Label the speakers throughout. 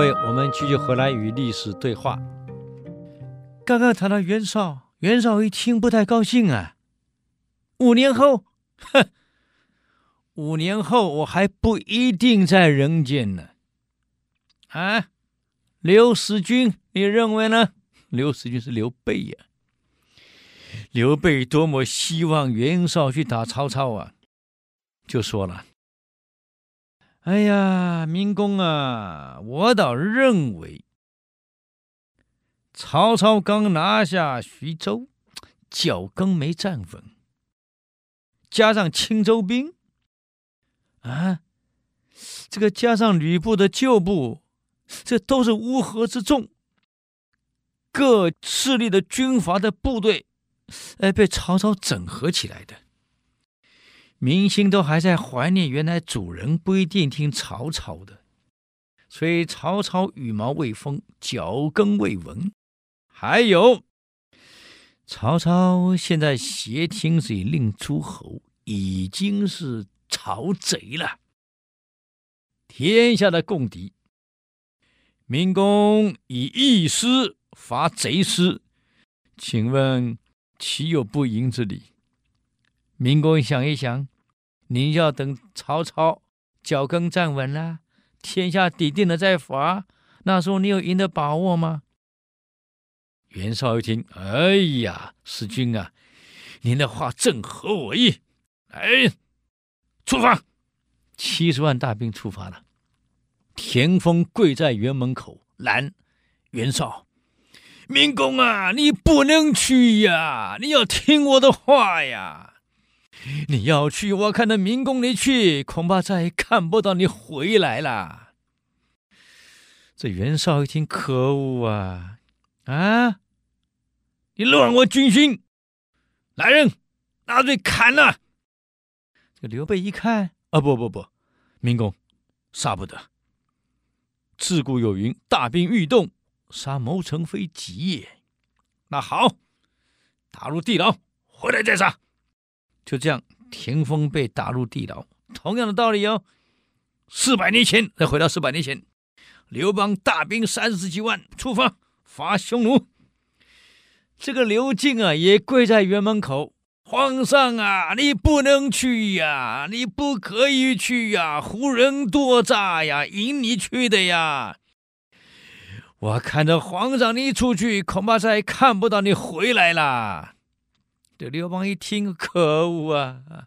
Speaker 1: 位，我们继续回来与历史对话。刚刚谈到袁绍，袁绍一听不太高兴啊。五年后，哼，五年后我还不一定在人间呢。啊，刘使君，你认为呢？刘使君是刘备呀。刘备多么希望袁绍去打曹操啊，就说了。哎呀，明公啊，我倒认为，曹操刚拿下徐州，脚跟没站稳，加上青州兵，啊，这个加上吕布的旧部，这都是乌合之众，各势力的军阀的部队，哎，被曹操整合起来的。民心都还在怀念原来主人不一定听曹操的，所以曹操羽毛未丰，脚跟未稳。还有，曹操现在挟天子令诸侯，已经是曹贼了，天下的共敌。明公以义师伐贼师，请问岂有不赢之理？明公想一想。您要等曹操脚跟站稳了，天下底定了再伐，那时候你有赢的把握吗？袁绍一听，哎呀，使君啊，您的话正合我意。来，出发！七十万大兵出发了。田丰跪在辕门口拦袁绍：“明公啊，你不能去呀，你要听我的话呀。”你要去，我看到明公你去，恐怕再也看不到你回来了。这袁绍一听，可恶啊！啊，你乱我军心，来人，拿嘴砍了。这个刘备一看，啊，不不不，明公，杀不得。自古有云：“大兵欲动，杀谋臣非吉也。”那好，打入地牢，回来再杀。就这样，田丰被打入地牢。同样的道理哦，四百年前，再回到四百年前，刘邦大兵三十几万出发伐匈奴。这个刘敬啊，也跪在辕门口：“皇上啊，你不能去呀，你不可以去呀，胡人多诈呀，引你去的呀。我看着皇上你出去，恐怕再看不到你回来了。”这刘邦一听，可恶啊！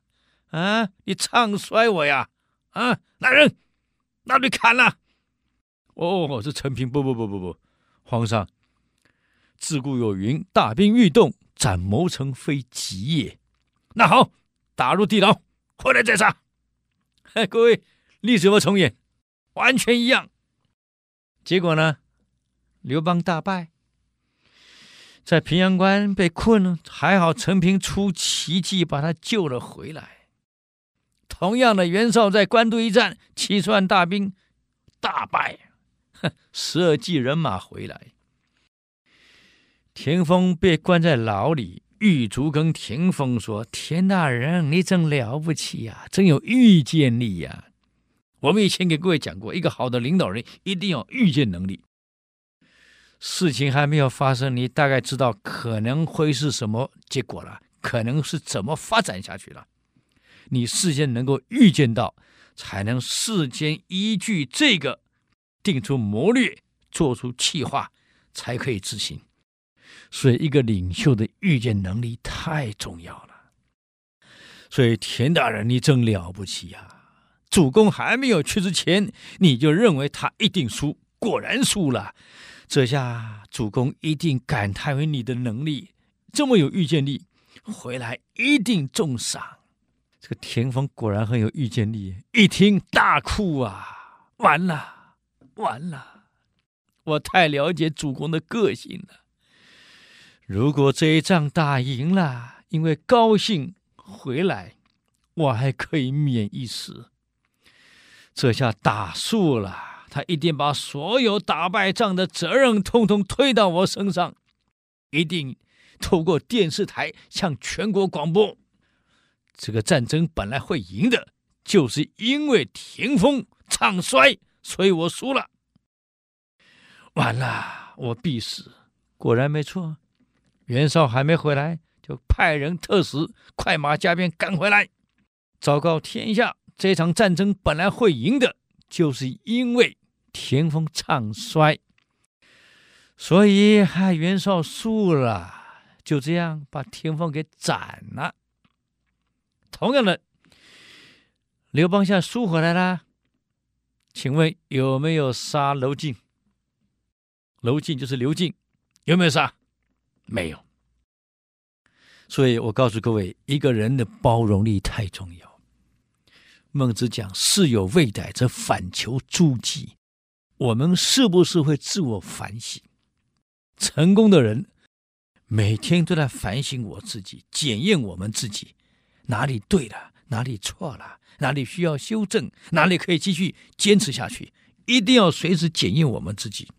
Speaker 1: 啊，你唱衰我呀！啊，来人，拿锥砍了！哦，是陈平，不不不不不，皇上，自古有云：大兵欲动，斩谋臣非吉也。那好，打入地牢，回来再杀。哎，各位，历史有没有重演？完全一样。结果呢？刘邦大败。在平阳关被困了，还好陈平出奇迹把他救了回来。同样的，袁绍在官渡一战，七十万大兵大败，十二骑人马回来。田丰被关在牢里，狱卒跟田丰说：“田大人，你真了不起呀，真有预见力呀！我们以前给各位讲过，一个好的领导人一定要预见能力。”事情还没有发生，你大概知道可能会是什么结果了，可能是怎么发展下去了。你事先能够预见到，才能事先依据这个定出谋略，做出计划，才可以执行。所以，一个领袖的预见能力太重要了。所以，田大人，你真了不起呀、啊！主公还没有去之前，你就认为他一定输，果然输了。这下主公一定感叹为你的能力这么有预见力，回来一定重赏。这个田丰果然很有预见力，一听大哭啊！完了，完了！我太了解主公的个性了。如果这一仗打赢了，因为高兴回来，我还可以免一死。这下打输了。他一定把所有打败仗的责任统统推到我身上，一定透过电视台向全国广播：这个战争本来会赢的，就是因为田丰唱衰，所以我输了。完了，我必死。果然没错，袁绍还没回来，就派人特使快马加鞭赶回来，昭告天下：这场战争本来会赢的，就是因为田丰唱衰，所以害袁绍输了。就这样把田丰给斩了。同样的，刘邦现在输回来了，请问有没有杀楼晋？楼晋就是刘敬，有没有杀？没有。所以我告诉各位，一个人的包容力太重要。孟子讲：“事有未逮，则反求诸己。”我们是不是会自我反省？成功的人每天都在反省我自己，检验我们自己哪里对了，哪里错了，哪里需要修正，哪里可以继续坚持下去。一定要随时检验我们自己。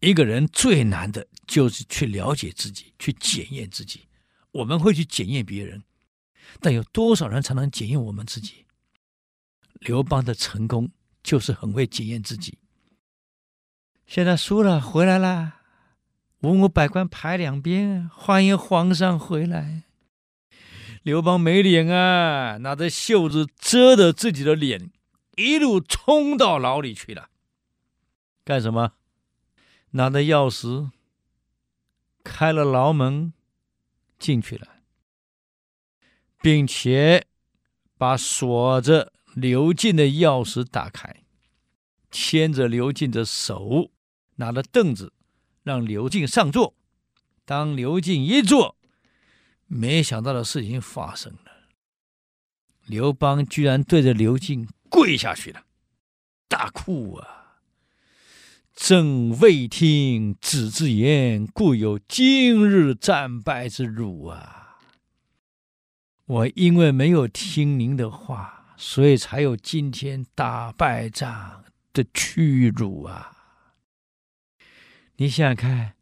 Speaker 1: 一个人最难的就是去了解自己，去检验自己。我们会去检验别人，但有多少人才能检验我们自己？刘邦的成功就是很会检验自己。现在输了，回来了，文武百官排两边，欢迎皇上回来。刘邦没脸啊，拿着袖子遮着自己的脸，一路冲到牢里去了。干什么？拿着钥匙开了牢门进去了，并且把锁着刘进的钥匙打开，牵着刘进的手，拿着凳子让刘进上座。当刘进一坐，没想到的事情发生了，刘邦居然对着刘进跪下去了，大哭啊！朕未听子之言，故有今日战败之辱啊！我因为没有听您的话，所以才有今天打败仗的屈辱啊！你想想看，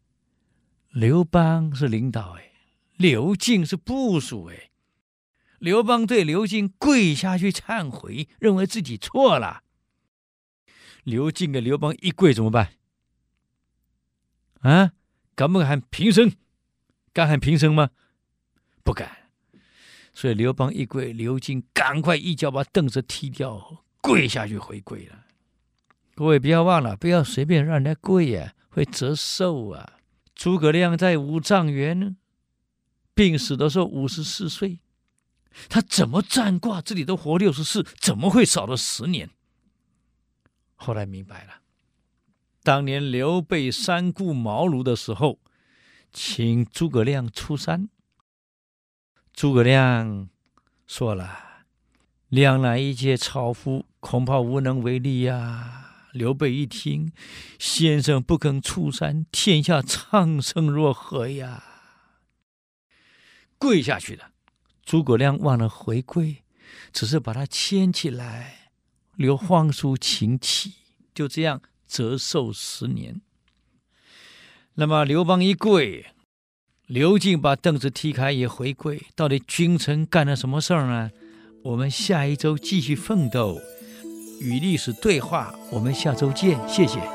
Speaker 1: 刘邦是领导哎，刘进是部属哎，刘邦对刘进跪下去忏悔，认为自己错了。刘进给刘邦一跪怎么办？啊，敢不敢喊平生？敢喊平生吗？不敢。所以刘邦一跪，刘金赶快一脚把凳子踢掉，跪下去回跪了。各位不要忘了，不要随便让人家跪呀，会折寿啊。诸葛亮在五丈原病死的时候五十四岁，他怎么占卦自己都活六十四，怎么会少了十年？后来明白了，当年刘备三顾茅庐的时候，请诸葛亮出山。诸葛亮说了：“亮乃一介草夫，恐怕无能为力呀。”刘备一听，先生不肯出山，天下苍生若何呀？跪下去了。诸葛亮忘了回跪，只是把他牵起来。留皇叔请起，就这样折寿十年。那么刘邦一跪，刘进把凳子踢开也回归。到底君臣干了什么事儿呢？我们下一周继续奋斗，与历史对话。我们下周见，谢谢。